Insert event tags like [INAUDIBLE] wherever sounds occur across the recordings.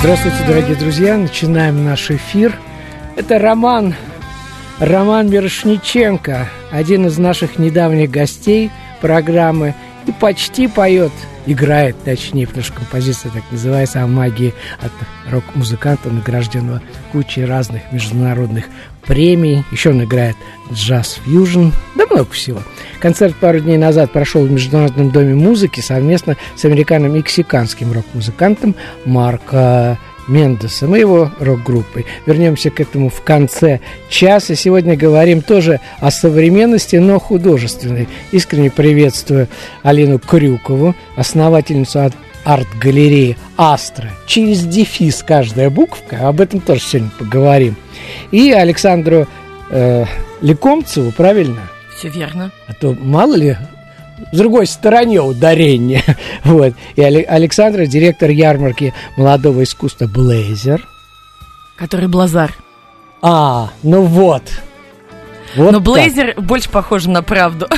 Здравствуйте, дорогие друзья. Начинаем наш эфир. Это Роман, Роман Мирошниченко, один из наших недавних гостей программы. И почти поет, играет, точнее, потому что композиция так называется, о магии от рок-музыканта, награжденного кучей разных международных премий. Еще он играет джаз-фьюжн, да много всего. Концерт пару дней назад прошел в Международном доме музыки совместно с американо-мексиканским рок-музыкантом Марко Мендесом и его рок-группой. Вернемся к этому в конце часа. Сегодня говорим тоже о современности, но художественной. Искренне приветствую Алину Крюкову, основательницу арт-галереи «Астра». Через дефис каждая буковка, об этом тоже сегодня поговорим. И Александру э, Лекомцеву, правильно? Все верно. А то мало ли с другой стороне ударение. [LAUGHS] вот. И Александра, директор ярмарки молодого искусства «Блейзер». Который Блазар. А, ну вот. вот Но Блейзер больше похож на правду. [LAUGHS]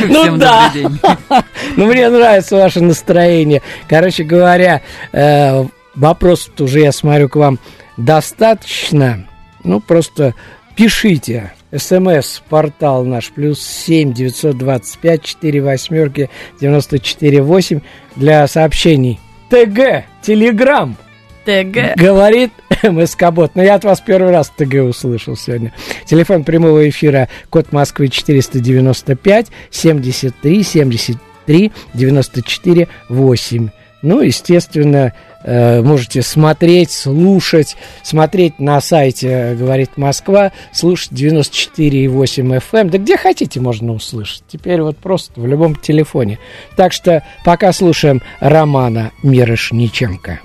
Ну да. [LAUGHS] Ну мне нравится ваше настроение. Короче говоря, э, вопрос уже я смотрю к вам достаточно. Ну просто пишите СМС-портал наш плюс семь девятьсот двадцать пять четыре восьмерки девяносто четыре восемь для сообщений. ТГ, Телеграм. ТГ. Говорит МСК-бот. Но я от вас первый раз ТГ услышал сегодня. Телефон прямого эфира, код Москвы 495 73 73 94 8. Ну, естественно, можете смотреть, слушать, смотреть на сайте «Говорит Москва», слушать 94,8 FM. Эм. Да где хотите можно услышать. Теперь вот просто в любом телефоне. Так что пока слушаем Романа Мирошниченко.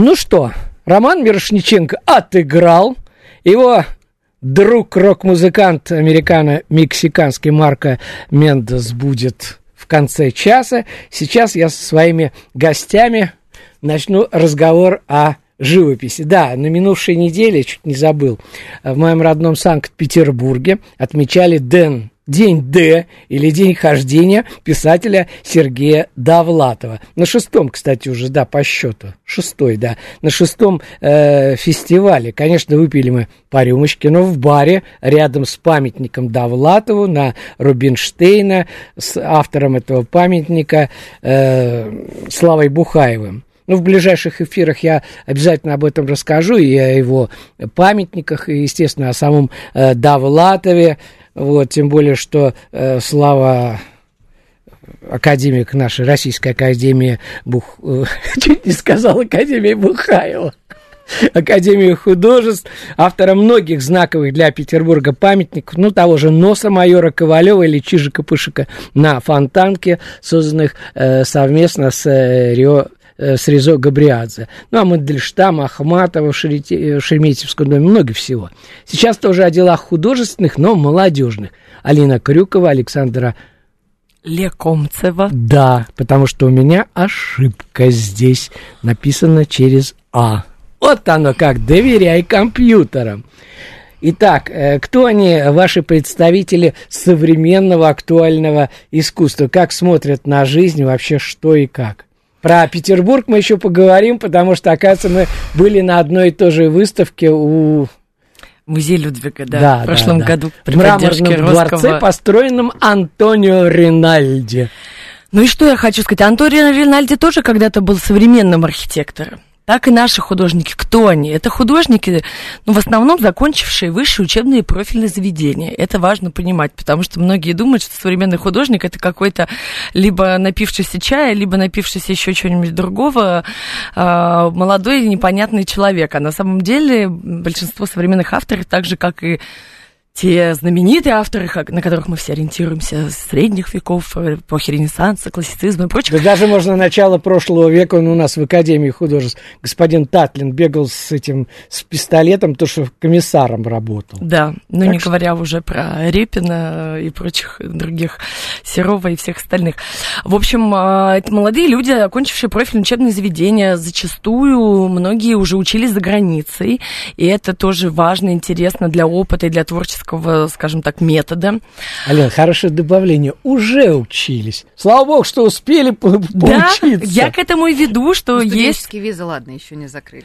Ну что, Роман Мирошниченко отыграл. Его друг рок-музыкант американо-мексиканский Марко Мендес будет в конце часа. Сейчас я со своими гостями начну разговор о живописи. Да, на минувшей неделе, чуть не забыл, в моем родном Санкт-Петербурге отмечали Дэн День Д или День хождения писателя Сергея Довлатова. На шестом, кстати, уже, да, по счету. Шестой, да. На шестом э, фестивале. Конечно, выпили мы по рюмочке, но в баре рядом с памятником Довлатову на Рубинштейна с автором этого памятника э, Славой Бухаевым. Ну, в ближайших эфирах я обязательно об этом расскажу, и о его памятниках, и, естественно, о самом э, Довлатове, вот, тем более, что э, Слава академик нашей Российской Академии Бух... [LAUGHS] чуть не сказал Академии Бухаева. Академии художеств, автора многих знаковых для Петербурга памятников, ну, того же носа майора Ковалева или Чижика-Пышика на Фонтанке, созданных э, совместно с э, Рио Э, с Резо Габриадзе. Ну, а Мандельштам, Ахматова, Шерете, Шереметьевском доме, много всего. Сейчас тоже о делах художественных, но молодежных. Алина Крюкова, Александра Лекомцева. Да, потому что у меня ошибка здесь написана через А. Вот оно как, доверяй компьютерам. Итак, э, кто они, ваши представители современного актуального искусства? Как смотрят на жизнь, вообще что и как? Про Петербург мы еще поговорим, потому что, оказывается, мы были на одной и той же выставке у Музей Людвига, да, да в прошлом да, году. При в мраморном дворце, построенном Антонио Ринальди. Ну и что я хочу сказать? Антонио Ринальди тоже когда-то был современным архитектором так и наши художники. Кто они? Это художники, ну, в основном закончившие высшие учебные профильные заведения. Это важно понимать, потому что многие думают, что современный художник это какой-то либо напившийся чая, либо напившийся еще чего-нибудь другого, э, молодой непонятный человек. А на самом деле большинство современных авторов, так же, как и те знаменитые авторы, на которых мы все ориентируемся, средних веков, эпохи Ренессанса, классицизма и прочего. Да даже можно начало прошлого века, он у нас в Академии художеств, господин Татлин бегал с этим, с пистолетом, то, что комиссаром работал. Да, ну так не что... говоря уже про Репина и прочих других, Серова и всех остальных. В общем, а, это молодые люди, окончившие профильное учебное заведение, зачастую многие уже учились за границей, и это тоже важно, интересно для опыта и для творческого педагогического, скажем так, метода. Ален, хорошее добавление. Уже учились. Слава богу, что успели по поучиться. Да, я к этому и веду, что есть... визы, ладно, еще не закрыли.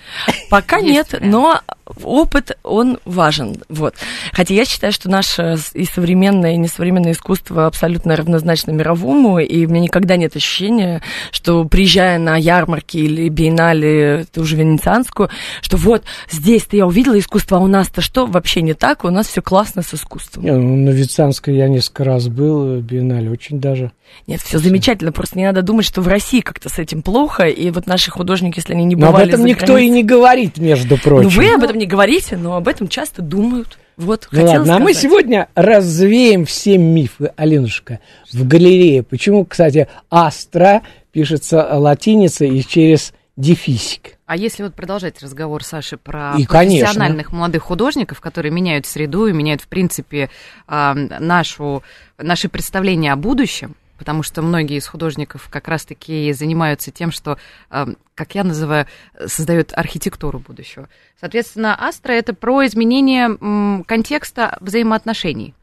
Пока нет, но опыт, он важен. Вот. Хотя я считаю, что наше и современное, и несовременное искусство абсолютно равнозначно мировому, и у меня никогда нет ощущения, что приезжая на ярмарки или биеннале, ту же венецианскую, что вот здесь-то я увидела искусство, а у нас-то что? Вообще не так, у нас все классно с искусством. Не, ну, на Венецианской я несколько раз был, биеннале очень даже. Нет, все замечательно, просто не надо думать, что в России как-то с этим плохо, и вот наши художники, если они не бывали Но об этом никто границей... и не говорит, между прочим. Ну вы об этом не говорите, но об этом часто думают. Вот, ну ладно, сказать. а мы сегодня развеем все мифы, Алинушка, в галерее. Почему, кстати, Астра пишется латиницей и через дефисик. А если вот продолжать разговор, Саши, про и, профессиональных конечно. молодых художников, которые меняют среду и меняют, в принципе, нашу, наши представления о будущем, потому что многие из художников как раз-таки занимаются тем, что, как я называю, создают архитектуру будущего. Соответственно, Астра — это про изменение контекста взаимоотношений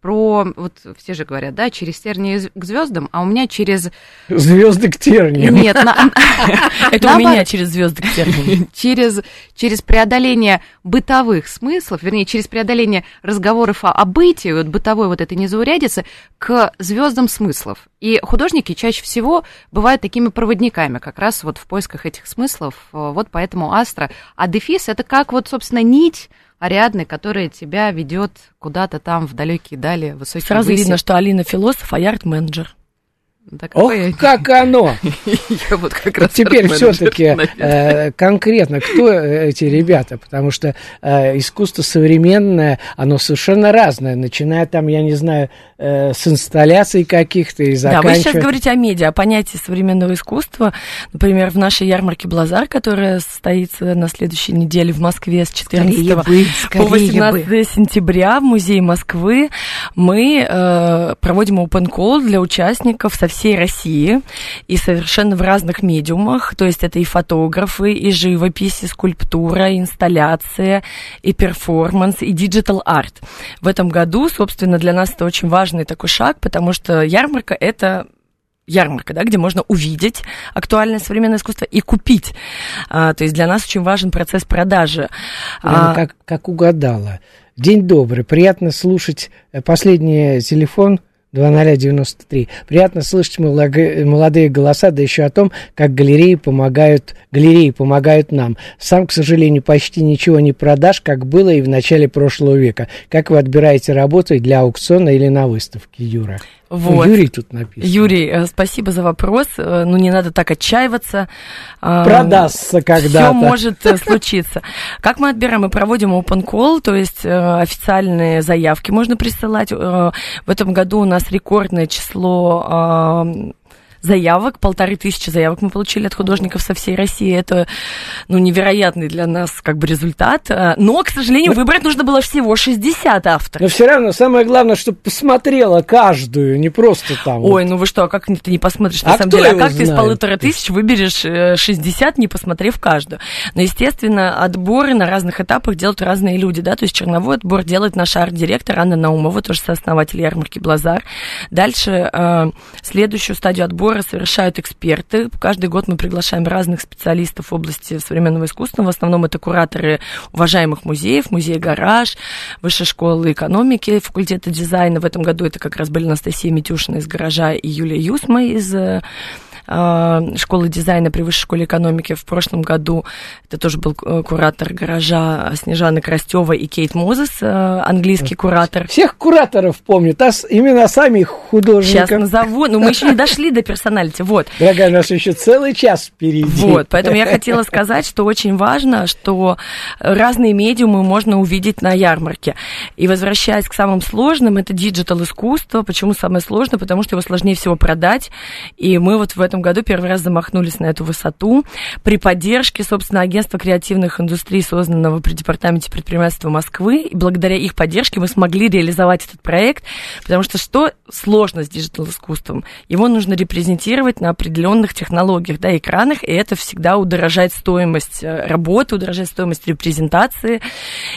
про, вот все же говорят, да, через тернии к звездам, а у меня через... Звезды к терниям. Нет, [LAUGHS] это у меня через звезды к терниям. Через, через преодоление бытовых смыслов, вернее, через преодоление разговоров о, о бытии, вот бытовой вот этой незаурядицы, к звездам смыслов. И художники чаще всего бывают такими проводниками, как раз вот в поисках этих смыслов. Вот поэтому Астра. А Дефис — это как вот, собственно, нить Ариадны, которая тебя ведет куда-то там в далекие дали, высокие Сразу выси. видно, что Алина философ, а я арт-менеджер. Так Ох, я... как оно! [LAUGHS] Я вот как раз Теперь все-таки э, конкретно, кто эти ребята? Потому что э, искусство современное, оно совершенно разное, начиная там, я не знаю, э, с инсталляций каких-то и заканчивая... Да, вы сейчас говорите о медиа, о понятии современного искусства. Например, в нашей ярмарке «Блазар», которая состоится на следующей неделе в Москве с 14 бы, по 18 бы. сентября в Музее Москвы, мы э, проводим open call для участников со всех всей России и совершенно в разных медиумах. То есть это и фотографы, и живопись, и скульптура, и инсталляция, и перформанс, и digital art. В этом году, собственно, для нас это очень важный такой шаг, потому что ярмарка – это ярмарка, да, где можно увидеть актуальное современное искусство и купить. А, то есть для нас очень важен процесс продажи. Прямо а, как, как угадала. День добрый, приятно слушать э, последний телефон 2093. Приятно слышать молодые голоса, да еще о том, как галереи помогают, галереи помогают нам. Сам, к сожалению, почти ничего не продашь, как было и в начале прошлого века. Как вы отбираете работу для аукциона или на выставке, Юра? Вот. Юрий тут написан. Юрий, э, спасибо за вопрос. Э, ну, не надо так отчаиваться. А, Продастся когда-то. Все может э, случиться. Как мы отбираем? Мы проводим open call, то есть официальные заявки можно присылать. В этом году у нас рекордное число заявок, полторы тысячи заявок мы получили от художников со всей России. Это, ну, невероятный для нас как бы результат. А, но, к сожалению, выбрать нужно было всего 60 авторов. Но все равно самое главное, чтобы посмотрела каждую, не просто там. Ой, вот. ну вы что, а как ты не посмотришь на а самом деле? А как знает? ты из полутора тысяч выберешь 60, э, не посмотрев каждую? Но, естественно, отборы на разных этапах делают разные люди, да, то есть черновой отбор делает наш арт-директор Анна Наумова, тоже сооснователь ярмарки Блазар. Дальше э, следующую стадию отбора отбора совершают эксперты. Каждый год мы приглашаем разных специалистов в области современного искусства. В основном это кураторы уважаемых музеев, музей «Гараж», Высшей школы экономики, факультета дизайна. В этом году это как раз были Анастасия Митюшина из «Гаража» и Юлия Юсма из э, школы дизайна при Высшей школе экономики. В прошлом году это тоже был э, куратор гаража Снежана Крастева и Кейт Мозес, э, английский куратор. Всех кураторов помню, тас, именно сами художники. Сейчас назову, но мы еще не дошли до персоналити, вот. Дорогая, у нас еще целый час впереди. Вот, поэтому я хотела сказать, что очень важно, что разные медиумы можно увидеть на ярмарке. И возвращаясь к самым сложным, это digital искусство. Почему самое сложное? Потому что его сложнее всего продать. И мы вот в этом этом году первый раз замахнулись на эту высоту при поддержке, собственно, агентства креативных индустрий, созданного при Департаменте предпринимательства Москвы. И благодаря их поддержке мы смогли реализовать этот проект, потому что что сложно с digital-искусством? Его нужно репрезентировать на определенных технологиях, да, экранах, и это всегда удорожает стоимость э, работы, удорожает стоимость репрезентации.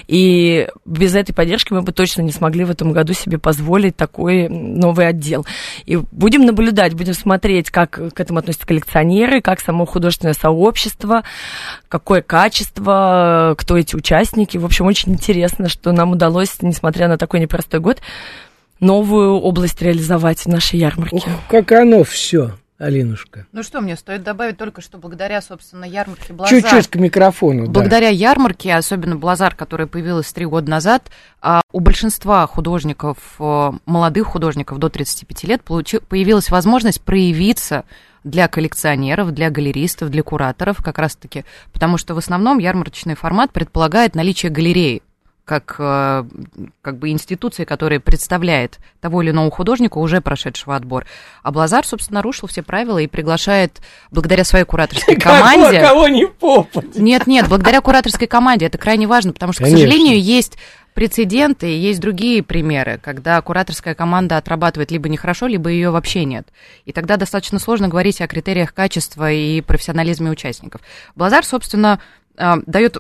И без этой поддержки мы бы точно не смогли в этом году себе позволить такой новый отдел. И будем наблюдать, будем смотреть, как к этому относятся коллекционеры, как само художественное сообщество, какое качество, кто эти участники. В общем, очень интересно, что нам удалось, несмотря на такой непростой год, новую область реализовать в нашей ярмарке. Ух, как оно все. Алинушка. Ну что, мне стоит добавить только, что благодаря, собственно, ярмарке Блазар... Чуть-чуть к микрофону, Благодаря да. ярмарке, особенно Блазар, которая появилась три года назад, а, у большинства художников, э, молодых художников до 35 лет появилась возможность проявиться для коллекционеров, для галеристов, для кураторов как раз-таки, потому что в основном ярмарочный формат предполагает наличие галереи, как, э, как бы институции, которая представляет того или иного художника, уже прошедшего отбор. А Блазар, собственно, нарушил все правила и приглашает, благодаря своей кураторской [LAUGHS] команде... [LAUGHS] Кого не. Нет, нет, благодаря кураторской команде, это крайне важно, потому что, Конечно. к сожалению, есть прецеденты, есть другие примеры, когда кураторская команда отрабатывает либо нехорошо, либо ее вообще нет. И тогда достаточно сложно говорить о критериях качества и профессионализме участников. Блазар, собственно, а, дает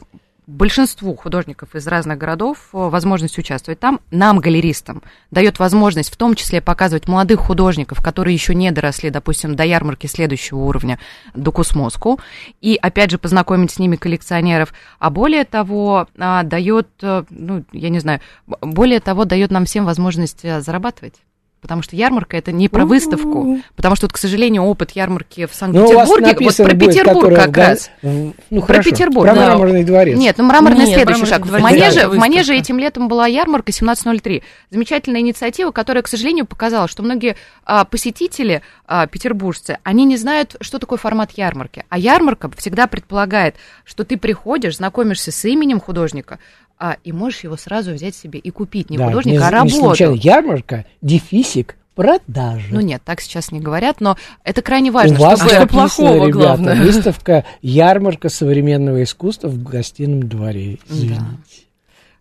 большинству художников из разных городов э, возможность участвовать там. Нам, галеристам, дает возможность в том числе показывать молодых художников, которые еще не доросли, допустим, до ярмарки следующего уровня, до Кусмоску, и, опять же, познакомить с ними коллекционеров. А более того, а, дает, э, ну, я не знаю, более того, дает нам всем возможность э, зарабатывать потому что ярмарка это не про выставку, потому что, вот, к сожалению, опыт ярмарки в Санкт-Петербурге, ну, вот про Петербург как раз. Ну, про хорошо, Петербург. Про мраморный дворец. Нет, ну мраморный Нет, следующий шаг. В Манеже, в Манеже этим летом была ярмарка 1703. Замечательная инициатива, которая, к сожалению, показала, что многие а, посетители, а, петербуржцы, они не знают, что такое формат ярмарки. А ярмарка всегда предполагает, что ты приходишь, знакомишься с именем художника, а, и можешь его сразу взять себе и купить. Не да, художника, не, а работу. Не случайно. Ярмарка, дефисик, продажи. Ну нет, так сейчас не говорят, но это крайне важно. У вас чтобы... что плохого, ребята, главное. Выставка «Ярмарка современного искусства» в гостином дворе. Извините.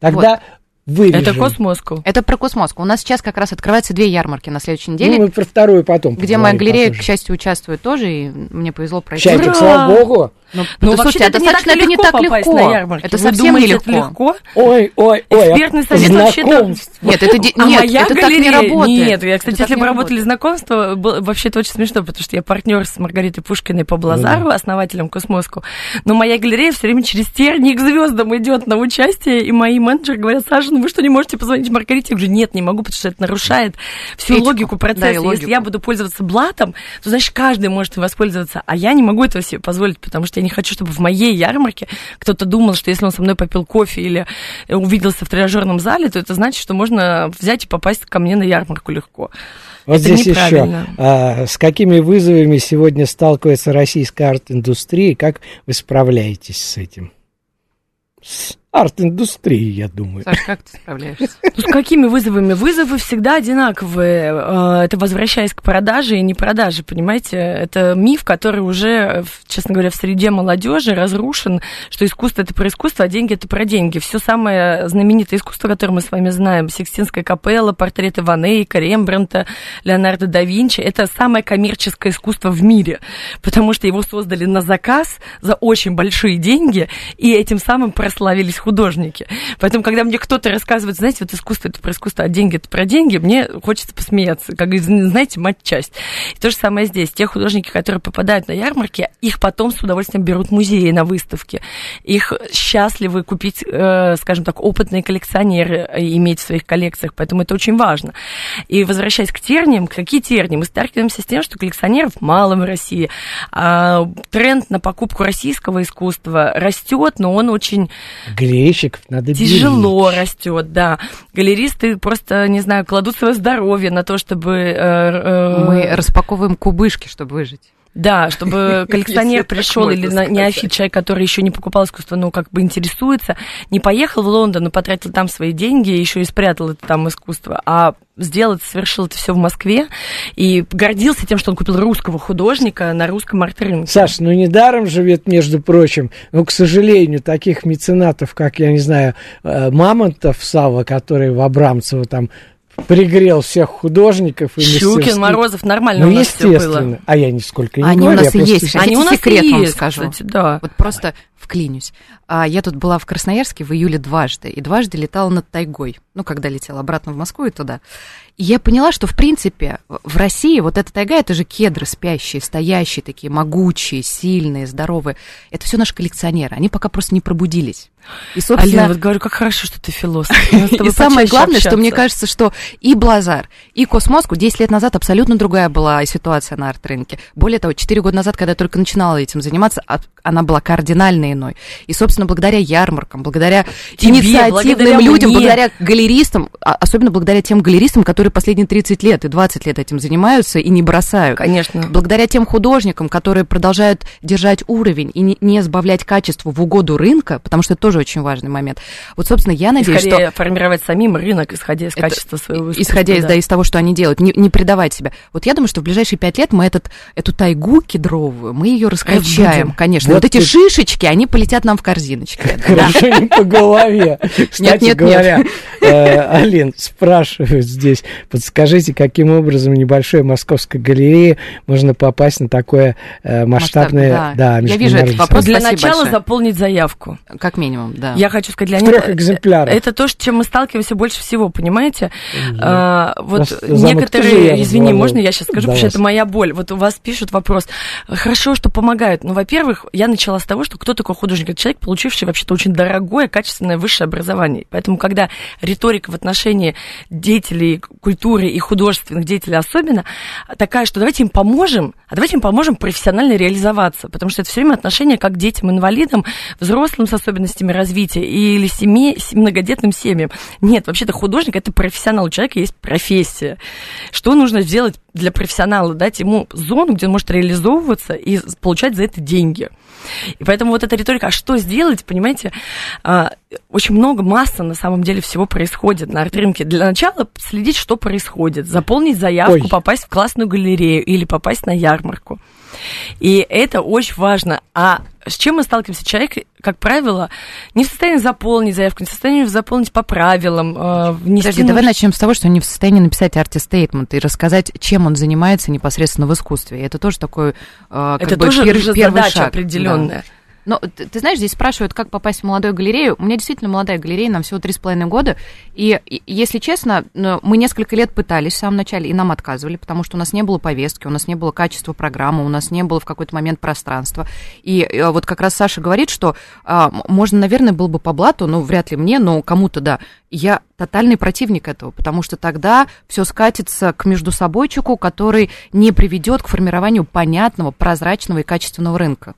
Да. Тогда. Вырежем. Это Космоску. Это про Космоску. У нас сейчас как раз открываются две ярмарки на следующей неделе. Ну, мы про вторую потом. Где моя галерея, к счастью, участвует тоже, и мне повезло пройти. Счастье, слава богу. Ну, ну слушайте, это, достаточно, это не так легко. Это Вы совсем думаете, не легко. Это легко. Ой, ой, ой. Экспертный совет вообще Нет, это, а нет, моя это галерея, так не работает. Нет, я, кстати, это если бы работали знакомства, вообще это очень смешно, потому что я партнер с Маргаритой Пушкиной по Blazar'у, mm. основателем Cosmoscow. Но моя галерея все время через терник к звездам идет на участие, и мои менеджеры говорят, Саша, ну вы что, не можете позвонить Маргарите? Я говорю, нет, не могу, потому что это нарушает всю Этику. логику процесса. Да, логику. Если я буду пользоваться блатом, то, значит, каждый может им воспользоваться, а я не могу этого себе позволить, потому что я не хочу, чтобы в моей ярмарке кто-то думал, что если он со мной попил кофе или увиделся в тренажерном зале, то это значит, что можно взять и попасть ко мне на ярмарку легко. Вот это здесь еще, а, с какими вызовами сегодня сталкивается российская арт-индустрия, как вы справляетесь с этим? С арт-индустрии, я думаю. Саш, как ты справляешься? Ну, с какими вызовами? Вызовы всегда одинаковые. А, это возвращаясь к продаже и не продаже, понимаете? Это миф, который уже, честно говоря, в среде молодежи разрушен, что искусство это про искусство, а деньги это про деньги. Все самое знаменитое искусство, которое мы с вами знаем, Сикстинская капелла, портреты Ван Эйка, Рембрандта, Леонардо да Винчи, это самое коммерческое искусство в мире, потому что его создали на заказ за очень большие деньги, и этим самым прославились художники. Поэтому, когда мне кто-то рассказывает, знаете, вот искусство это про искусство, а деньги это про деньги, мне хочется посмеяться, как, знаете, мать-часть. И то же самое здесь. Те художники, которые попадают на ярмарки, их потом с удовольствием берут музеи на выставке. Их счастливы купить, э, скажем так, опытные коллекционеры иметь в своих коллекциях, поэтому это очень важно. И возвращаясь к терниям, какие тернии? Мы сталкиваемся с тем, что коллекционеров мало в России. А тренд на покупку российского искусства растет, но он очень галерейщиков надо Тяжело беречь. растет, да. Галеристы просто, не знаю, кладут свое здоровье на то, чтобы... Э, э, Мы распаковываем кубышки, чтобы выжить. Да, чтобы [LAUGHS] коллекционер пришел или неофит человек, который еще не покупал искусство, но как бы интересуется, не поехал в Лондон и потратил там свои деньги, еще и спрятал это там искусство, а сделал совершил это все в Москве и гордился тем, что он купил русского художника на русском арт-рынке. Саш, ну недаром живет, между прочим, но, к сожалению, таких меценатов, как, я не знаю, э, Мамонтов Сава, который в Абрамцево там пригрел всех художников и Щукин, Морозов, нормально ну, у нас естественно. все было. А я нисколько не Они говорю, у нас и есть. Они у нас секрет есть, вам скажу. Кстати, да. Вот просто вклинюсь. А я тут была в Красноярске в июле дважды, и дважды летала над тайгой. Ну, когда летела обратно в Москву и туда. И я поняла, что, в принципе, в России вот эта тайга, это же кедры спящие, стоящие такие, могучие, сильные, здоровые. Это все наши коллекционеры. Они пока просто не пробудились. И, собственно... Алина, вот говорю, как хорошо, что ты философ. [LAUGHS] И самое главное, что мне кажется, что и Блазар, и Космоску 10 лет назад абсолютно другая была ситуация на арт-рынке. Более того, 4 года назад, когда я только начинала этим заниматься, она была кардинально иной. И, собственно, благодаря ярмаркам, благодаря инициативным людям, благодаря галеристам, а, особенно благодаря тем галеристам, которые последние 30 лет и 20 лет этим занимаются и не бросают. Конечно. Благодаря тем художникам, которые продолжают держать уровень и не сбавлять качество в угоду рынка, потому что это тоже очень важный момент. Вот, собственно, я надеюсь, что... формировать самим рынок, исходя из это, качества своего искусства. Исходя из, да. Да, из того, что они делают, не, не предавать себя. Вот я думаю, что в ближайшие пять лет мы этот, эту тайгу кедровую, мы ее раскачаем, конечно. Вот, вот эти ты... шишечки, они полетят нам в корзиночке. [LAUGHS] Хорошо, не по голове. [LAUGHS] Кстати говоря, э, Алин, спрашивают здесь, подскажите, каким образом небольшой московской галереи можно попасть на такое э, масштабное... Да, я вижу этот вопрос. Для начала заполнить заявку. Как минимум, да. Я хочу сказать, Леонид... трех экземплярах. Это то, с чем мы сталкиваемся больше всего, понимаете? А, вот некоторые... Извини, можно я сейчас скажу, потому что это моя боль. Вот у вас пишут вопрос. Хорошо, что помогают. Ну, во-первых, я начала с того, что кто такой такой художник? Это человек, получивший вообще-то очень дорогое, качественное высшее образование. Поэтому, когда риторика в отношении деятелей культуры и художественных деятелей особенно такая, что давайте им поможем, а давайте им поможем профессионально реализоваться, потому что это все время отношение как к детям-инвалидам, взрослым с особенностями развития или семье, многодетным семьям. Нет, вообще-то художник – это профессионал, у человека есть профессия. Что нужно сделать для профессионала? Дать ему зону, где он может реализовываться и получать за это деньги. И поэтому вот эта риторика, а что сделать, понимаете, а, очень много, масса на самом деле всего происходит на арт-рынке. Для начала следить, что происходит, заполнить заявку, Ой. попасть в классную галерею или попасть на ярмарку. И это очень важно. А с чем мы сталкиваемся? Человек, как правило, не в состоянии заполнить заявку, не в состоянии заполнить по правилам. Э, Подожди, давай начнем с того, что он не в состоянии написать арти-стейтмент и рассказать, чем он занимается непосредственно в искусстве. И это тоже такой, э, как это бы, тоже пер, первый задача шаг. определенная. Да. Но ты, ты знаешь, здесь спрашивают, как попасть в молодую галерею. У меня действительно молодая галерея, нам всего три с половиной года. И, и, если честно, мы несколько лет пытались в самом начале, и нам отказывали, потому что у нас не было повестки, у нас не было качества программы, у нас не было в какой-то момент пространства. И, а вот как раз Саша говорит, что а, можно, наверное, было бы по блату, ну, вряд ли мне, но кому-то, да. Я тотальный противник этого, потому что тогда все скатится к междусобойчику, который не приведет к формированию понятного, прозрачного и качественного рынка.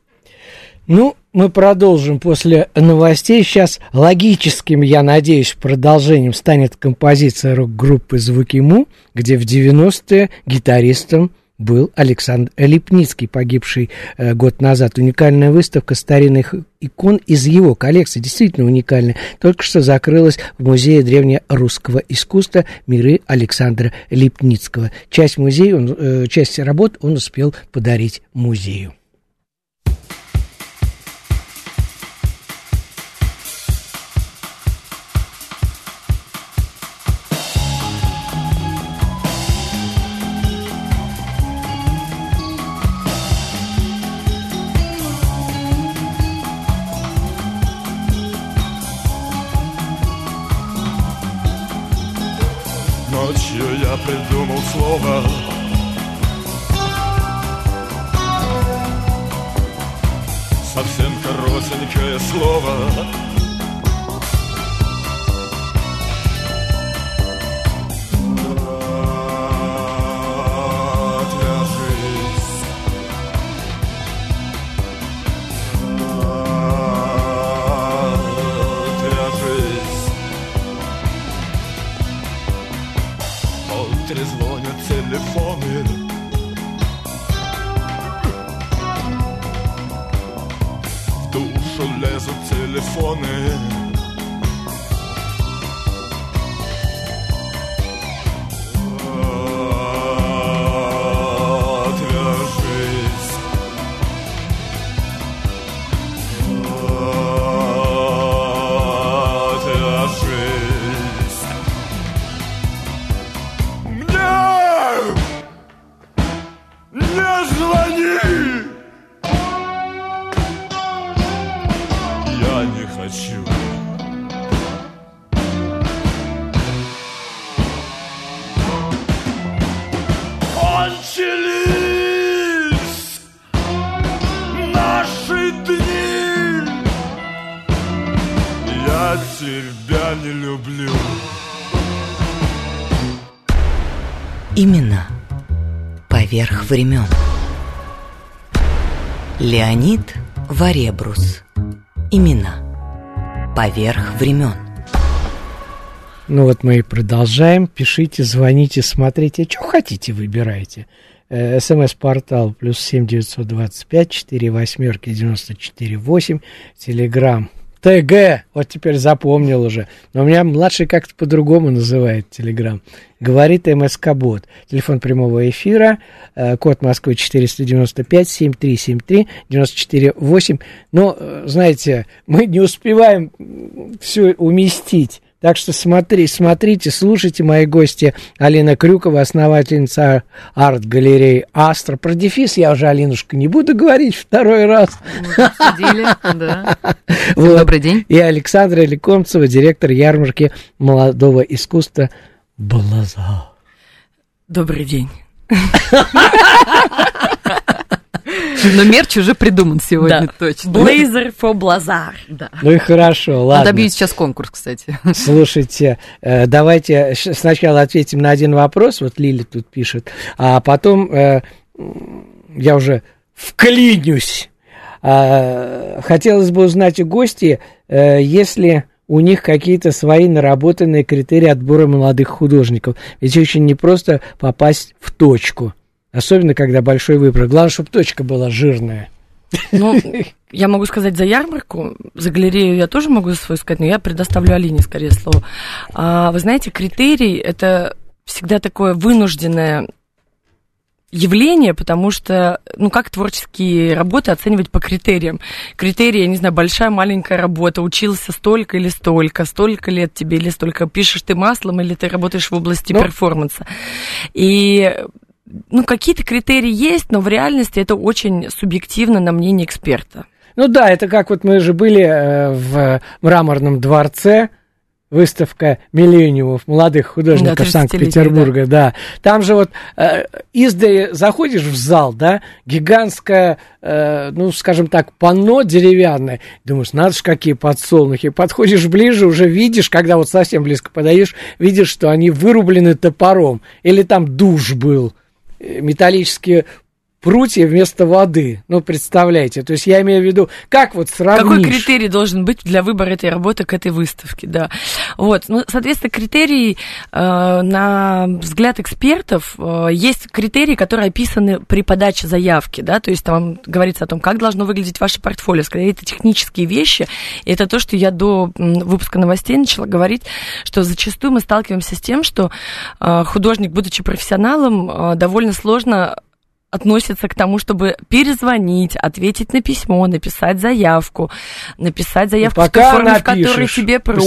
Ну, мы продолжим после новостей. Сейчас логическим, я надеюсь, продолжением станет композиция рок-группы «Звуки Му», где в 90-е гитаристом был Александр Липницкий, погибший э, год назад. Уникальная выставка старинных икон из его коллекции, действительно уникальная, только что закрылась в Музее древнерусского искусства «Миры» Александра Липницкого. Часть музея, он, э, часть работ он успел подарить музею. girl telefony времен. Леонид Варебрус. Имена. Поверх времен. Ну вот мы и продолжаем. Пишите, звоните, смотрите. Что хотите, выбирайте. Э, СМС-портал плюс семь девятьсот двадцать пять четыре восьмерки девяносто четыре восемь. Телеграмм ТГ, вот теперь запомнил уже. Но у меня младший как-то по-другому называет Телеграм. Говорит МСК-бот. Телефон прямого эфира, э, код Москвы 495-7373-94-8. Но, э, знаете, мы не успеваем все уместить. Так что смотри, смотрите, слушайте мои гости. Алина Крюкова, основательница арт-галереи «Астра». Про дефис я уже, Алинушка, не буду говорить второй раз. Судили, да. [LAUGHS] Вот. Добрый день. И Александра Лекомцева, директор ярмарки молодого искусства «Блаза». Добрый день. [LAUGHS] Но мерч уже придуман сегодня, точно. Blazer for Blazar. Да. Ну и хорошо, ладно. Добьюсь сейчас конкурс, кстати. Слушайте, э, давайте сначала ответим на один вопрос, вот Лили тут пишет, а потом э, я уже вклинюсь. А, хотелось бы узнать у гостей, э, если у них какие-то свои наработанные критерии отбора молодых художников. Ведь очень непросто попасть в точку. Особенно, когда большой выбор. Главное, чтобы точка была жирная. Ну, [LAUGHS] я могу сказать за ярмарку, за галерею я тоже могу свой сказать, но я предоставлю Алине скорее слово. А, вы знаете, критерий – это всегда такое вынужденное явление, потому что, ну, как творческие работы оценивать по критериям? Критерии, я не знаю, большая, маленькая работа, учился столько или столько, столько лет тебе или столько, пишешь ты маслом или ты работаешь в области ну, перформанса. И ну, какие-то критерии есть, но в реальности это очень субъективно на мнение эксперта. Ну да, это как вот мы же были э, в мраморном дворце, выставка миллениумов молодых художников да, Санкт-Петербурга, да. да. Там же вот э, издали заходишь в зал, да, гигантское, э, ну, скажем так, панно деревянное. Думаешь, надо же, какие подсолнухи. Подходишь ближе, уже видишь, когда вот совсем близко подаешь, видишь, что они вырублены топором. Или там душ был металлические прутья вместо воды. Ну, представляете. То есть я имею в виду, как вот сравнишь... Какой критерий должен быть для выбора этой работы к этой выставке, да. Вот, ну, соответственно, критерии, э, на взгляд экспертов, э, есть критерии, которые описаны при подаче заявки, да, то есть там говорится о том, как должно выглядеть ваше портфолио, скорее это технические вещи, и это то, что я до выпуска новостей начала говорить, что зачастую мы сталкиваемся с тем, что э, художник, будучи профессионалом, э, довольно сложно относится к тому, чтобы перезвонить, ответить на письмо, написать заявку, написать заявку ну, в той форме, в которой тебе просят.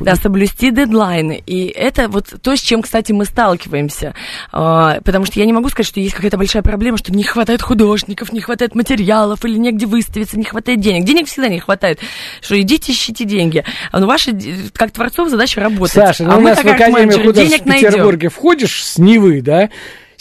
Да, соблюсти дедлайны. И это вот то, с чем, кстати, мы сталкиваемся. А, потому что я не могу сказать, что есть какая-то большая проблема, что не хватает художников, не хватает материалов или негде выставиться, не хватает денег. Денег всегда не хватает. Что идите, ищите деньги. А ну, ваша, как творцов, задача работать. Саша, ну а у нас в Академию художеств в Петербурге найдем. входишь с Невы, да,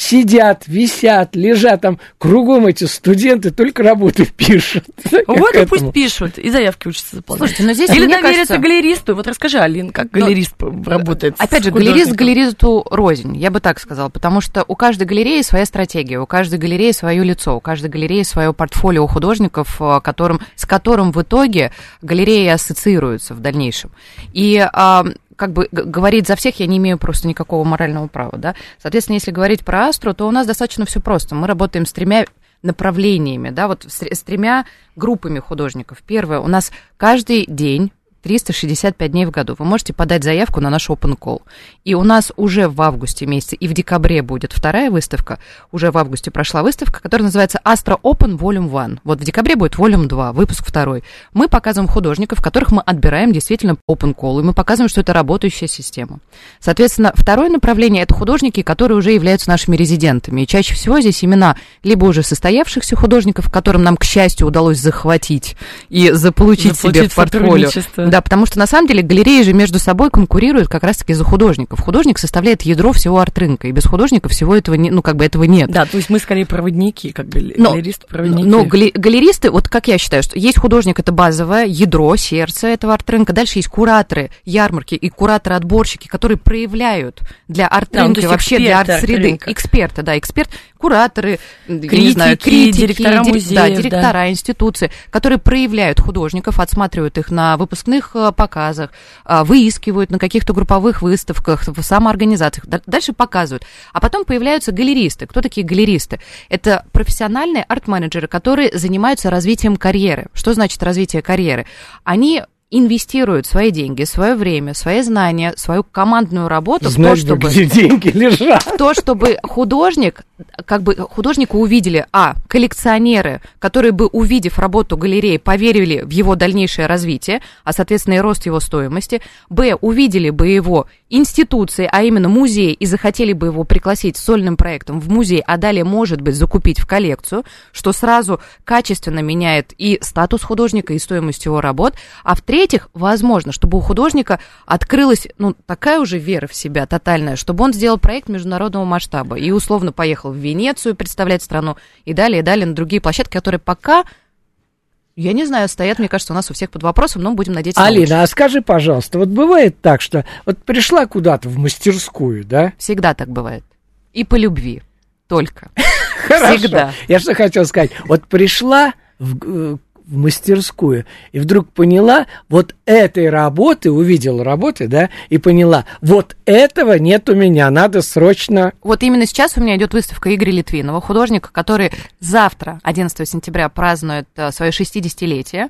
сидят, висят, лежат там, кругом эти студенты только работы [LAUGHS] пишут. Вот и пусть пишут, и заявки учатся заполнять. Слушайте, но здесь, Или довериться кажется... галеристу. Вот расскажи, Алин, как галерист но, работает Опять же, галерист галеристу рознь, я бы так сказала, потому что у каждой галереи своя стратегия, у каждой галереи свое лицо, у каждой галереи свое портфолио художников, э, которым, с которым в итоге галереи ассоциируются в дальнейшем. И как бы говорить за всех я не имею просто никакого морального права, да. Соответственно, если говорить про Астру, то у нас достаточно все просто. Мы работаем с тремя направлениями, да, вот с, тремя группами художников. Первое, у нас каждый день 365 дней в году. Вы можете подать заявку на наш open call. И у нас уже в августе месяце и в декабре будет вторая выставка. Уже в августе прошла выставка, которая называется Astra Open Volume 1. Вот в декабре будет Volume 2, выпуск второй. Мы показываем художников, которых мы отбираем действительно open call. И мы показываем, что это работающая система. Соответственно, второе направление – это художники, которые уже являются нашими резидентами. И чаще всего здесь имена либо уже состоявшихся художников, которым нам, к счастью, удалось захватить и заполучить, заполучить себе в портфолио да, потому что на самом деле галереи же между собой конкурируют как раз-таки за художников. Художник составляет ядро всего арт-рынка, и без художника всего этого не, ну как бы этого нет. Да, то есть мы скорее проводники, как галеристы, проводники. Но галеристы, вот как я считаю, что есть художник, это базовое ядро, сердце этого арт-рынка. Дальше есть кураторы, ярмарки и кураторы-отборщики, которые проявляют для арт-рынка, да, вообще для арт-среды. Эксперты, да, эксперт, кураторы, критики, не знаю, критики, директора музеев, да, директора да. институции, которые проявляют художников, отсматривают их на выпускных э, показах, э, выискивают на каких-то групповых выставках, в самоорганизациях, дальше показывают. А потом появляются галеристы. Кто такие галеристы? Это профессиональные арт-менеджеры, которые занимаются развитием карьеры. Что значит развитие карьеры? Они инвестируют свои деньги, свое время, свои знания, свою командную работу Знать в то, чтобы... где деньги лежат. В то, чтобы художник, как бы художника увидели, а, коллекционеры, которые бы, увидев работу галереи, поверили в его дальнейшее развитие, а, соответственно, и рост его стоимости, б, увидели бы его институции, а именно музей, и захотели бы его пригласить сольным проектом в музей, а далее, может быть, закупить в коллекцию, что сразу качественно меняет и статус художника, и стоимость его работ, а в третьем в-третьих, возможно, чтобы у художника открылась, ну, такая уже вера в себя тотальная, чтобы он сделал проект международного масштаба и условно поехал в Венецию представлять страну и далее, и далее на другие площадки, которые пока я не знаю, стоят, мне кажется, у нас у всех под вопросом, но будем надеяться. Алина, а скажи, пожалуйста, вот бывает так, что вот пришла куда-то в мастерскую, да? Всегда так бывает. И по любви. Только. [LAUGHS] Хорошо. Всегда. Я что хотел сказать. Вот пришла в, э, в мастерскую и вдруг поняла, вот этой работы, увидела работы, да, и поняла, вот этого нет у меня, надо срочно... Вот именно сейчас у меня идет выставка Игоря Литвинова, художника, который завтра, 11 сентября, празднует э, свое 60-летие.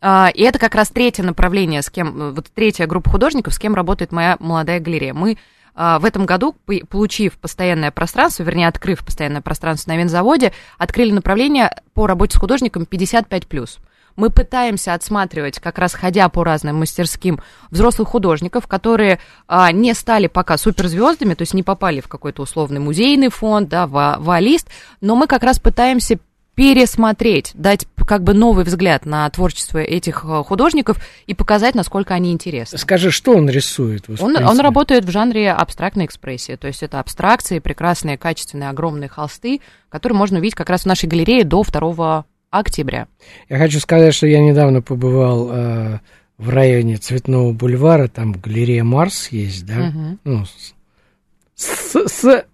А, и это как раз третье направление, с кем, э, вот третья группа художников, с кем работает моя молодая галерея. Мы в этом году, получив постоянное пространство, вернее, открыв постоянное пространство на винзаводе, открыли направление по работе с художником 55+. Мы пытаемся отсматривать, как раз ходя по разным мастерским, взрослых художников, которые а, не стали пока суперзвездами, то есть не попали в какой-то условный музейный фонд, да, в, в А-лист, но мы как раз пытаемся пересмотреть, дать как бы новый взгляд на творчество этих э, художников и показать, насколько они интересны. Скажи, что он рисует? Он, он работает в жанре абстрактной экспрессии, то есть это абстракции, прекрасные, качественные, огромные холсты, которые можно увидеть как раз в нашей галерее до 2 октября. Я хочу сказать, что я недавно побывал э, в районе Цветного бульвара, там галерея Марс есть, да, угу. ну, с, с с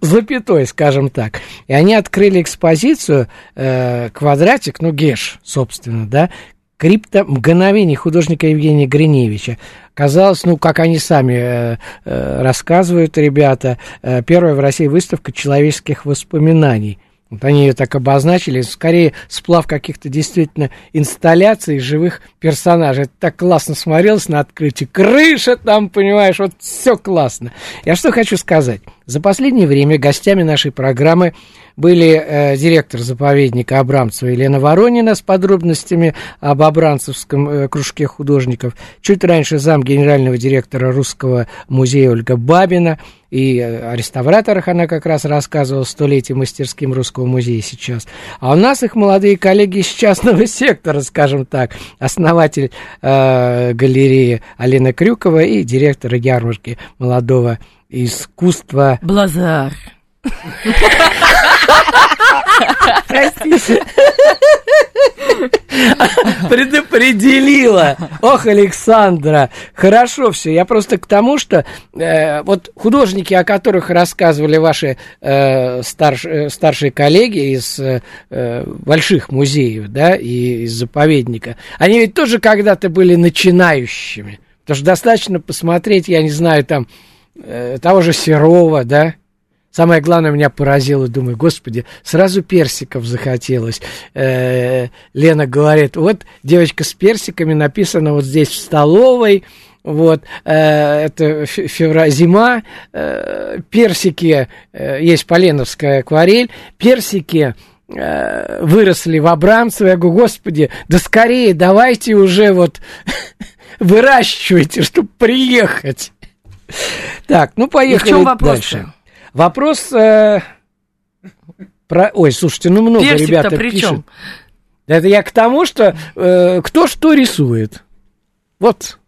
запятой, скажем так. И они открыли экспозицию э, «Квадратик», ну, Геш, собственно, да, крипто мгновений художника Евгения Гриневича. Казалось, ну, как они сами э, э, рассказывают, ребята, э, первая в России выставка человеческих воспоминаний. Вот они ее так обозначили, скорее сплав каких-то действительно инсталляций живых персонажей. Это так классно смотрелось на открытии. Крыша там, понимаешь, вот все классно. Я что хочу сказать. За последнее время гостями нашей программы были э, директор заповедника Абрамцева Елена Воронина с подробностями об Абрамцевском э, кружке художников. Чуть раньше зам генерального директора Русского музея Ольга Бабина. И о реставраторах она как раз рассказывала столетие мастерским Русского музея сейчас. А у нас их молодые коллеги из частного [LAUGHS] сектора, скажем так. Основатель э, галереи Алина Крюкова и директор ярмарки молодого искусства. Блазар. Простите. Предопределила. Ох, Александра. Хорошо все. Я просто к тому, что э, вот художники, о которых рассказывали ваши э, старш, э, старшие коллеги из э, больших музеев, да, и из заповедника, они ведь тоже когда-то были начинающими. Потому что достаточно посмотреть, я не знаю, там, э, того же Серова, да, Самое главное меня поразило, думаю, господи, сразу персиков захотелось. Э, Лена говорит, вот девочка с персиками написано вот здесь в столовой, вот, э, это февраль, зима, персики, есть поленовская акварель, персики выросли в Абрамцево, я говорю, господи, да скорее давайте уже вот [LAUGHS] выращивайте, чтобы приехать. Так, ну поехали И в чем вопрос дальше. Вопрос э, про... Ой, слушайте, ну много Персик ребята при пишут. Чем? Это я к тому, что э, кто что рисует. Вот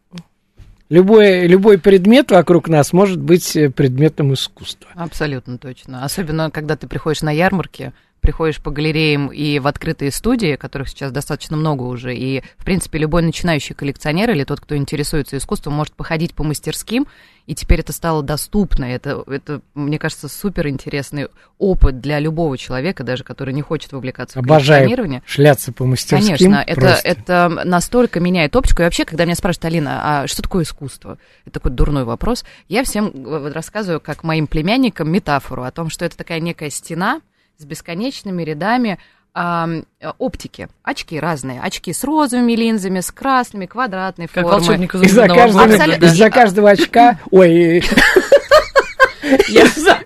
любой, любой предмет вокруг нас может быть э, предметом искусства. Абсолютно точно. Особенно, когда ты приходишь на ярмарки, приходишь по галереям и в открытые студии, которых сейчас достаточно много уже, и, в принципе, любой начинающий коллекционер или тот, кто интересуется искусством, может походить по мастерским, и теперь это стало доступно. Это, это мне кажется, супер интересный опыт для любого человека, даже который не хочет вовлекаться Обожаю в коллекционирование. шляться по мастерским. Конечно, это, это настолько меняет оптику. И вообще, когда меня спрашивают, Алина, а что такое искусство? Это такой дурной вопрос. Я всем рассказываю, как моим племянникам, метафору о том, что это такая некая стена, с бесконечными рядами э, оптики. Очки разные. Очки с розовыми линзами, с красными, квадратной как формы. Из-за каждого, Абсолютно... из каждого очка... Ой, из-за,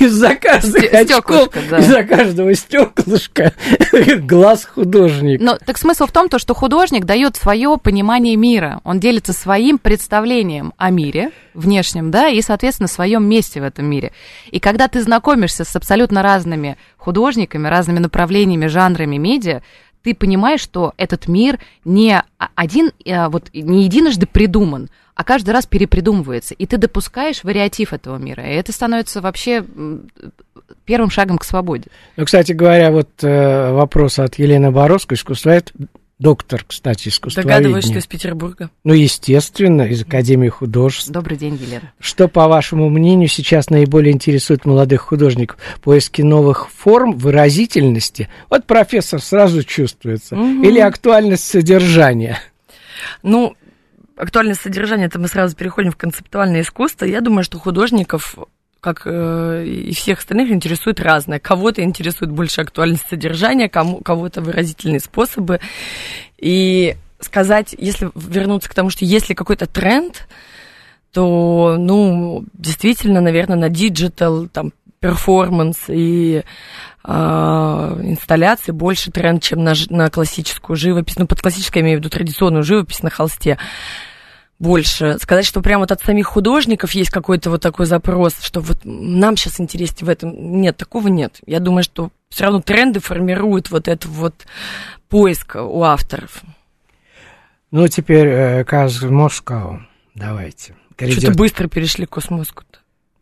из-за каждых очков, да. из-за каждого стеклышка [LAUGHS] глаз художника. Но так смысл в том, то, что художник дает свое понимание мира. Он делится своим представлением о мире внешнем, да, и, соответственно, своем месте в этом мире. И когда ты знакомишься с абсолютно разными художниками, разными направлениями, жанрами медиа, ты понимаешь, что этот мир не один, э, вот не единожды придуман, а каждый раз перепридумывается, и ты допускаешь вариатив этого мира, и это становится вообще первым шагом к свободе. Ну, кстати говоря, вот э, вопрос от Елены Боровской, искусствовед, доктор, кстати, искусствоведения. Догадываюсь, что из Петербурга. Ну, естественно, из Академии художеств. Добрый день, Елена. Что, по вашему мнению, сейчас наиболее интересует молодых художников? Поиски новых форм, выразительности? Вот профессор сразу чувствуется. Угу. Или актуальность содержания? Ну, актуальность содержания, это мы сразу переходим в концептуальное искусство. Я думаю, что художников как э, и всех остальных, интересует разное. Кого-то интересует больше актуальность содержания, кому, кого-то выразительные способы. И сказать, если вернуться к тому, что если какой-то тренд, то, ну, действительно, наверное, на digital, там, перформанс и э, инсталляции больше тренд, чем на, на классическую живопись. Ну, под классической я имею в виду традиционную живопись на холсте больше. Сказать, что прямо вот от самих художников есть какой-то вот такой запрос, что вот нам сейчас интереснее в этом. Нет, такого нет. Я думаю, что все равно тренды формируют вот этот вот поиск у авторов. Ну, теперь э, Каз Москва. Давайте. Что-то быстро перешли к космоску-то.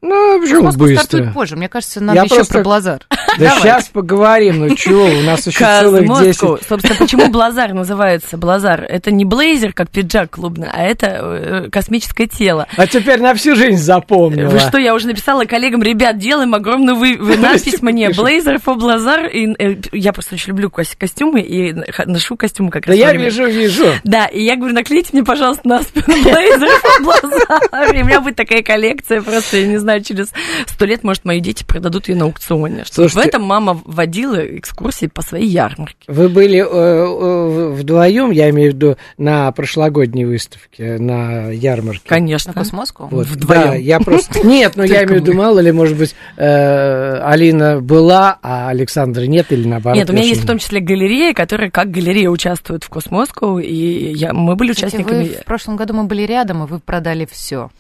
Ну, почему Космос быстро? стартует позже. Мне кажется, надо Я еще просто... про Блазар. Да [LAUGHS] сейчас поговорим, ну чего, у нас еще целых 10. Собственно, почему Блазар называется Блазар? Это не блейзер, как пиджак клубный, а это э, космическое тело. А теперь на всю жизнь запомнила. Вы что, я уже написала коллегам, ребят, делаем огромную вы, вы [LAUGHS] надпись мне, блейзер for Блазар. И, э, я просто очень люблю костюмы и ношу костюмы как раз. Да я вижу, вижу. Да, и я говорю, наклейте мне, пожалуйста, на спину блейзер for Блазар. [LAUGHS] И у меня будет такая коллекция, просто, я не знаю, через сто лет, может, мои дети продадут ее на аукционе. Слушайте, в этом мама водила экскурсии по своей ярмарке. Вы были э, э, вдвоем, я имею в виду, на прошлогодней выставке, на ярмарке? Конечно. На Cosmoscow? Вот, вдвоем. Да, я просто... [LAUGHS] Нет, но я имею в виду, мало ли, может быть, э, Алина была, а Александра нет, или наоборот? Нет, у меня есть в том числе галерея, которая как галерея участвует в Cosmoscow, и я, мы были участниками... в прошлом году мы были рядом, и вы продали все.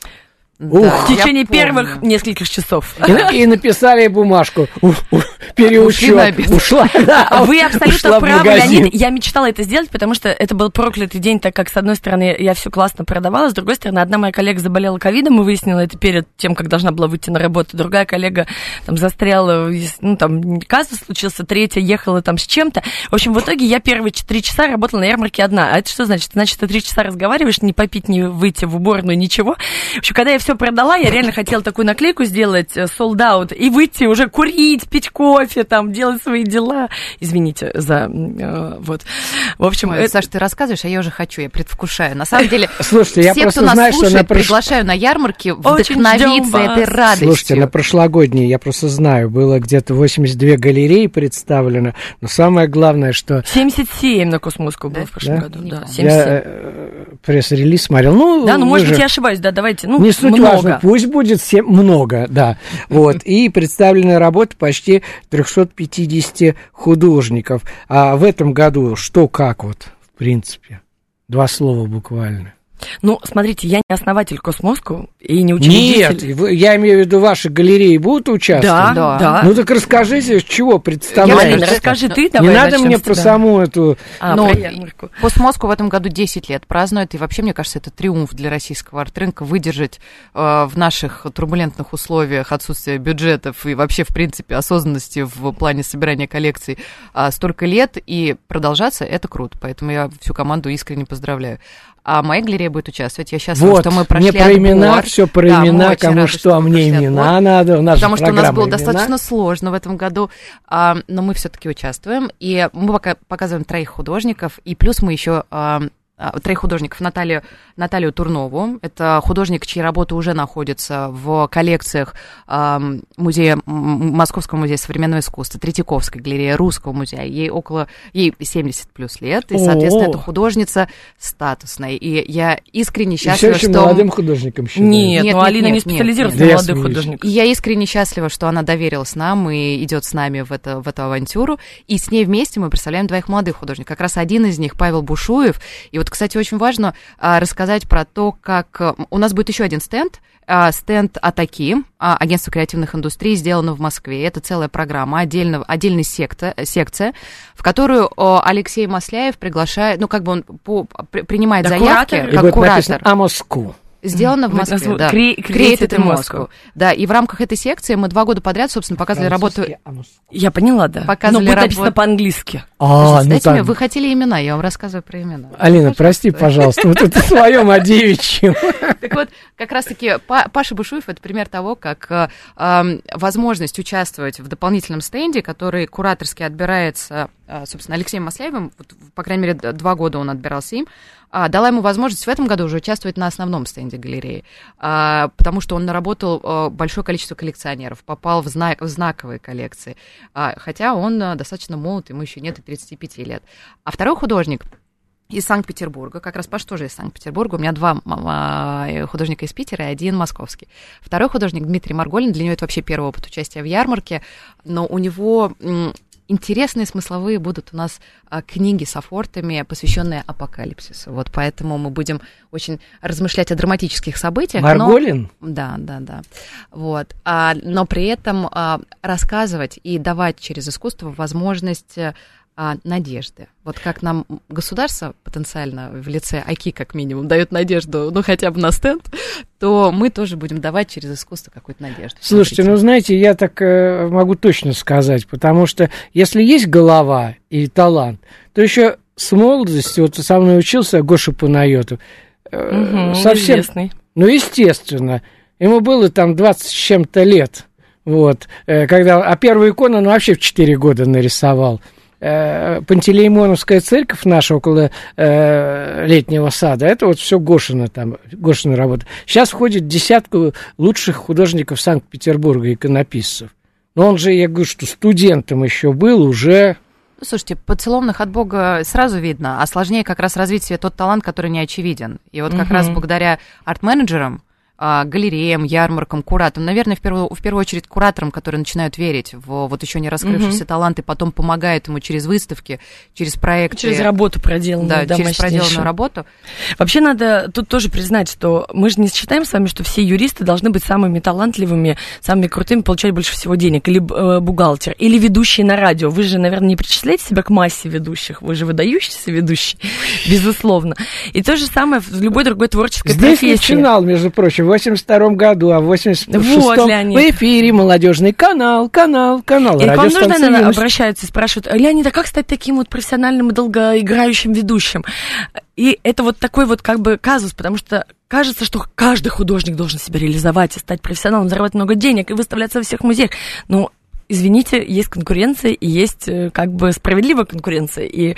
Ух, в течение первых нескольких часов. И, и написали бумажку. Переучет. Ушла. [LAUGHS] Да, Вы абсолютно правы, Леонид. Я мечтала это сделать, потому что это был проклятый день, так как, с одной стороны, я все классно продавала, с другой стороны, одна моя коллега заболела ковидом, и выяснила это перед тем, как должна была выйти на работу. Другая коллега там застряла, ну, там, казус случился, третья ехала там с чем-то. В общем, в итоге я первые три часа работала на ярмарке одна. А это что значит? Значит, ты три часа разговариваешь, не попить, не выйти в уборную, ничего. В общем, когда я все продала, я реально хотела такую наклейку сделать, э, sold out, и выйти уже курить, пить кофе, там, делать свои дела. Извините за... Э, вот. В общем... Ой, это... Саш, ты рассказываешь, а я уже хочу, я предвкушаю. На самом деле, [LAUGHS] Слушайте, все, я просто кто нас знаю, слушает, что на прош... приглашаю на ярмарки вдохновиться этой радостью. Слушайте, на прошлогодней, я просто знаю, было где-то 82 галереи представлено, но самое главное, что... 77 на Космоску было да? в прошлом да? году, да. 77. Я э, пресс-релиз смотрел. Ну, да, ну, может быть, я ошибаюсь, да, давайте, ну, Не суть много. важно, пусть будет 7, много, да. [LAUGHS] Вот, и представлены работы почти 350 художников. А в этом году что, как вот, в принципе? Два слова буквально. Ну, смотрите, я не основатель Космоску и не учредитель. Нет, я имею в виду, ваши галереи будут участвовать? Да, да. Ну так расскажите, чего представляете? Марина, расскажи ты, давай Не надо мне про саму эту... А, ну, про Космоску в этом году 10 лет празднует, и вообще, мне кажется, это триумф для российского арт-рынка выдержать э, в наших турбулентных условиях отсутствия бюджетов и вообще, в принципе, осознанности в плане собирания коллекций э, столько лет, и продолжаться, это круто. Поэтому я всю команду искренне поздравляю а моя галерея будет участвовать. Я счастлива, вот, что мы прошли мне про отбор. имена, все про да, имена, кому рады, что, что, а мне имена отбор, надо. У нас потому что у нас было имена. достаточно сложно в этом году, а, но мы все-таки участвуем, и мы пока показываем троих художников, и плюс мы еще а, а, троих художников. Наталью, Наталью Турнову. Это художник, чьи работы уже находятся в коллекциях э, музея, Московского музея современного искусства, Третьяковской галереи, Русского музея. Ей около, ей 70 плюс лет, и, соответственно, это художница статусная. И я искренне счастлива, что... молодым художником считаю. Нет, нет, ну Алина нет, не специализируется на молодых художниках. И я искренне счастлива, что она доверилась нам и идет с нами в, это, в эту авантюру. И с ней вместе мы представляем двоих молодых художников. Как раз один из них, Павел Бушуев. И вот кстати, очень важно а, рассказать про то, как... Э, у нас будет еще один стенд, а, стенд Атаки, а, агентство креативных индустрий, сделано в Москве. Это целая программа, отдельно, отдельная секта, секция, в которую Алексей Масляев приглашает, ну, как бы он по, принимает да, заявки куратор. как куратор. А Москву. Сделано в Москве, да. Created in Moscow. Да, и в рамках этой секции мы два года подряд, собственно, показывали работу... Я поняла, да. Показывали Но работу... по-английски. А, ну так... Вы хотели имена, я вам рассказываю про имена. Алина, прости, пожалуйста, вот это своем о девичьем. [LAUGHS] Так вот, как раз-таки Паша Бушуев – это пример того, как э, возможность участвовать в дополнительном стенде, который кураторски отбирается, э, собственно, Алексеем Масляевым, по крайней мере, два года он отбирался им, а, дала ему возможность в этом году уже участвовать на основном стенде галереи, а, потому что он наработал а, большое количество коллекционеров, попал в, знак, в знаковые коллекции, а, хотя он а, достаточно молод, ему еще нет и 35 лет. А второй художник из Санкт-Петербурга, как раз Паш тоже из Санкт-Петербурга, у меня два а, художника из Питера и один московский. Второй художник Дмитрий Марголин, для него это вообще первый опыт участия в ярмарке, но у него интересные смысловые будут у нас а, книги с афортами, посвященные апокалипсису. Вот поэтому мы будем очень размышлять о драматических событиях. Марголин? Но, да, да, да. Вот. А, но при этом а, рассказывать и давать через искусство возможность а, надежды. Вот как нам государство потенциально в лице АКИ, как минимум, дает надежду, ну, хотя бы на стенд, то мы тоже будем давать через искусство какую-то надежду. Слушайте, ну, знаете, я так э, могу точно сказать, потому что если есть голова и талант, то еще с молодости, вот со мной учился Гоша Панайотов, э, угу, совсем... Известный. Ну, естественно. Ему было там 20 с чем-то лет. Вот, э, когда, а первую икону он вообще в 4 года нарисовал. Э, Пантелеймоновская церковь наша около э, летнего сада, это вот все Гошина там, Гошина работа. Сейчас входит десятку лучших художников Санкт-Петербурга, иконописцев. Но он же, я говорю, что студентом еще был уже... Ну, слушайте, поцеловных от Бога сразу видно, а сложнее как раз развить себе тот талант, который не очевиден. И вот как угу. раз благодаря арт-менеджерам, галереям, ярмаркам, кураторам. Наверное, в первую, в первую очередь кураторам, которые начинают верить в вот еще не раскрывшийся угу. талант и потом помогают ему через выставки, через проекты. Через работу проделанную. Да, да через проделанную работу. Вообще надо тут тоже признать, что мы же не считаем с вами, что все юристы должны быть самыми талантливыми, самыми крутыми, получать больше всего денег. Или э, бухгалтер, или ведущий на радио. Вы же, наверное, не причисляете себя к массе ведущих. Вы же выдающийся ведущий, [LAUGHS] безусловно. И то же самое в любой другой творческой Здесь профессии. начинал, между прочим, 82 году, а в 86-м вот, в эфире молодежный канал, канал, канал. И к вам нужно, наверное, обращаются и спрашивают, Леонид, а как стать таким вот профессиональным и долгоиграющим ведущим? И это вот такой вот как бы казус, потому что кажется, что каждый художник должен себя реализовать и стать профессионалом, заработать много денег и выставляться во всех музеях. Но, извините, есть конкуренция и есть э, как бы справедливая конкуренция. И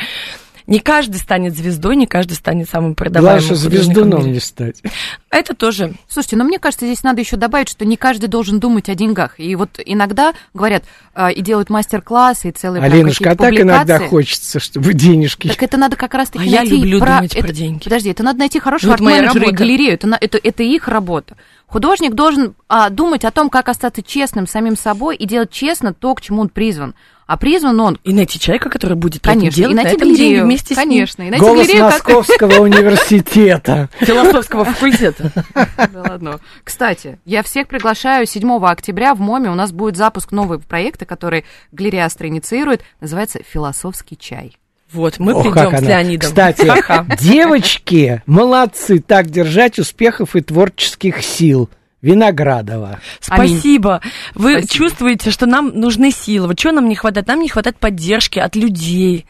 не каждый станет звездой, не каждый станет самым продаваемым Главное, звездуном не стать. Это тоже. Слушайте, но мне кажется, здесь надо еще добавить, что не каждый должен думать о деньгах. И вот иногда говорят, э, и делают мастер-классы, и целые Алинушка, а так иногда хочется, чтобы денежки. Так это надо как раз-таки а найти... я люблю про... думать это... про деньги. Подожди, это надо найти хорошего вот арт-менеджера и галерею. Это, это, это их работа. Художник должен а, думать о том, как остаться честным самим собой и делать честно то, к чему он призван. А призван он... И найти человека, который будет конечно, это делать, и найти галерею вместе с конечно, ним. И найти Голос галерею, Московского как... [LAUGHS] университета. Философского факультета. Да ладно. Кстати, я всех приглашаю 7 октября в МОМе. У нас будет запуск нового проекта, который галерея Астра инициирует. Называется «Философский чай». Вот, мы О, придем с Леонидом. Кстати, девочки, молодцы, так держать успехов и творческих сил. Виноградова. Спасибо. Аминь. Вы Спасибо. чувствуете, что нам нужны силы. Вот чего нам не хватает? Нам не хватает поддержки от людей.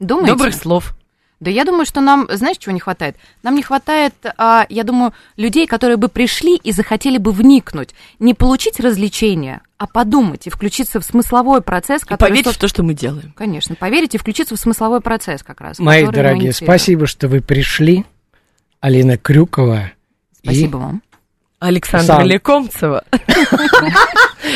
Думаете? Добрых слов. Да я думаю, что нам, знаешь, чего не хватает? Нам не хватает, а, я думаю, людей, которые бы пришли и захотели бы вникнуть. Не получить развлечения, а подумать и включиться в смысловой процесс, и который... поверить в то, что мы делаем. Конечно, поверить и включиться в смысловой процесс как раз. Мои дорогие, спасибо, что вы пришли. Алина Крюкова. Спасибо и... вам. Александра Сам. Лекомцева.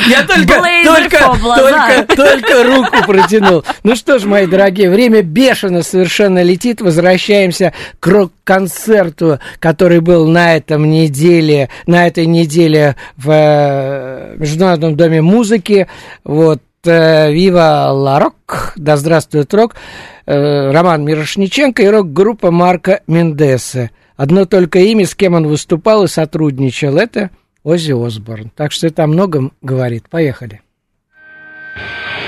Я только, только, только, только руку протянул. Ну что ж, мои дорогие, время бешено совершенно летит. Возвращаемся к рок-концерту, который был на этом неделе, на этой неделе в э, Международном доме музыки. Вот э, «Вива Ла Рок», «Да здравствует рок», э, Роман Мирошниченко и рок-группа Марка Мендеса. Одно только имя, с кем он выступал и сотрудничал, это Оззи Осборн. Так что это о многом говорит. Поехали. Именно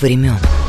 времен.